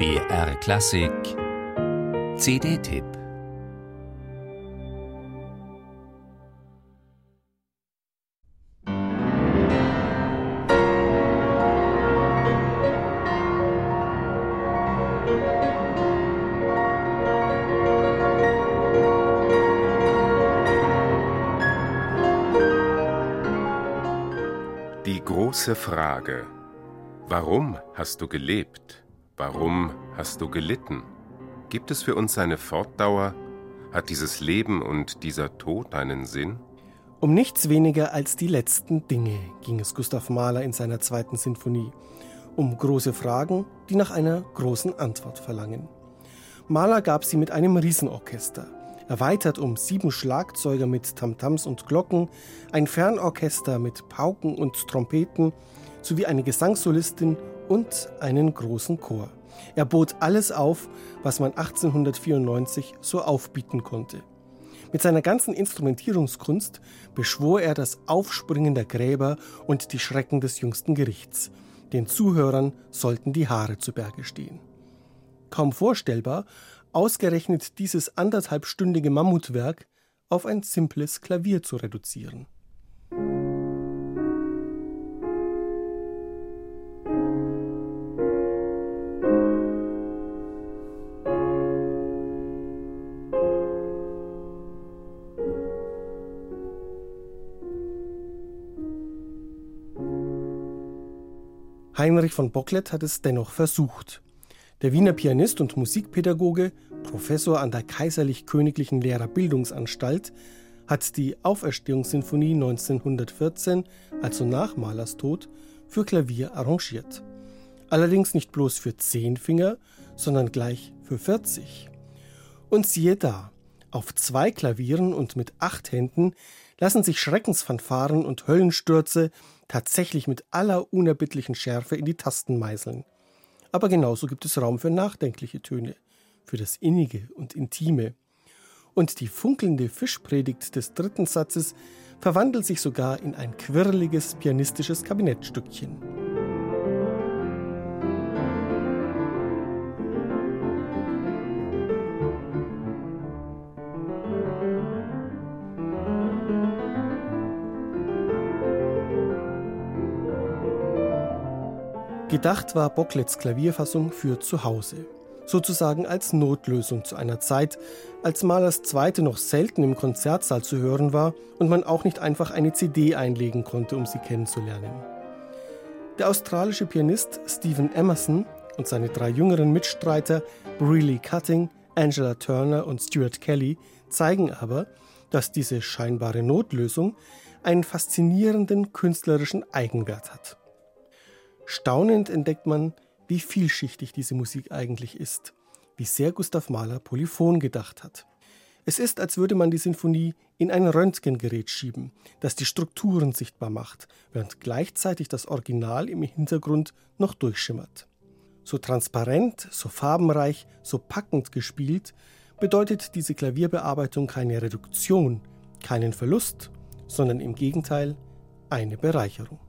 BR Klassik CD-Tipp Die große Frage. Warum hast du gelebt? Warum hast du gelitten? Gibt es für uns eine Fortdauer? Hat dieses Leben und dieser Tod einen Sinn? Um nichts weniger als die letzten Dinge ging es Gustav Mahler in seiner zweiten Sinfonie. Um große Fragen, die nach einer großen Antwort verlangen. Mahler gab sie mit einem Riesenorchester erweitert um sieben Schlagzeuger mit Tamtams und Glocken, ein Fernorchester mit Pauken und Trompeten sowie eine Gesangssolistin und einen großen Chor. Er bot alles auf, was man 1894 so aufbieten konnte. Mit seiner ganzen Instrumentierungskunst beschwor er das Aufspringen der Gräber und die Schrecken des jüngsten Gerichts. Den Zuhörern sollten die Haare zu Berge stehen. Kaum vorstellbar, ausgerechnet dieses anderthalbstündige Mammutwerk auf ein simples Klavier zu reduzieren. Heinrich von Bocklet hat es dennoch versucht. Der Wiener Pianist und Musikpädagoge, Professor an der Kaiserlich-Königlichen Lehrerbildungsanstalt, hat die Auferstehungssinfonie 1914, also nach Mahlers Tod, für Klavier arrangiert. Allerdings nicht bloß für zehn Finger, sondern gleich für 40. Und siehe da, auf zwei Klavieren und mit acht Händen lassen sich Schreckensfanfaren und Höllenstürze tatsächlich mit aller unerbittlichen Schärfe in die Tasten meißeln. Aber genauso gibt es Raum für nachdenkliche Töne, für das Innige und Intime. Und die funkelnde Fischpredigt des dritten Satzes verwandelt sich sogar in ein quirliges pianistisches Kabinettstückchen. Gedacht war Bocklets Klavierfassung für zu Hause. Sozusagen als Notlösung zu einer Zeit, als Mahlers Zweite noch selten im Konzertsaal zu hören war und man auch nicht einfach eine CD einlegen konnte, um sie kennenzulernen. Der australische Pianist Stephen Emerson und seine drei jüngeren Mitstreiter Breeley Cutting, Angela Turner und Stuart Kelly zeigen aber, dass diese scheinbare Notlösung einen faszinierenden künstlerischen Eigenwert hat. Staunend entdeckt man, wie vielschichtig diese Musik eigentlich ist, wie sehr Gustav Mahler polyphon gedacht hat. Es ist, als würde man die Sinfonie in ein Röntgengerät schieben, das die Strukturen sichtbar macht, während gleichzeitig das Original im Hintergrund noch durchschimmert. So transparent, so farbenreich, so packend gespielt, bedeutet diese Klavierbearbeitung keine Reduktion, keinen Verlust, sondern im Gegenteil eine Bereicherung.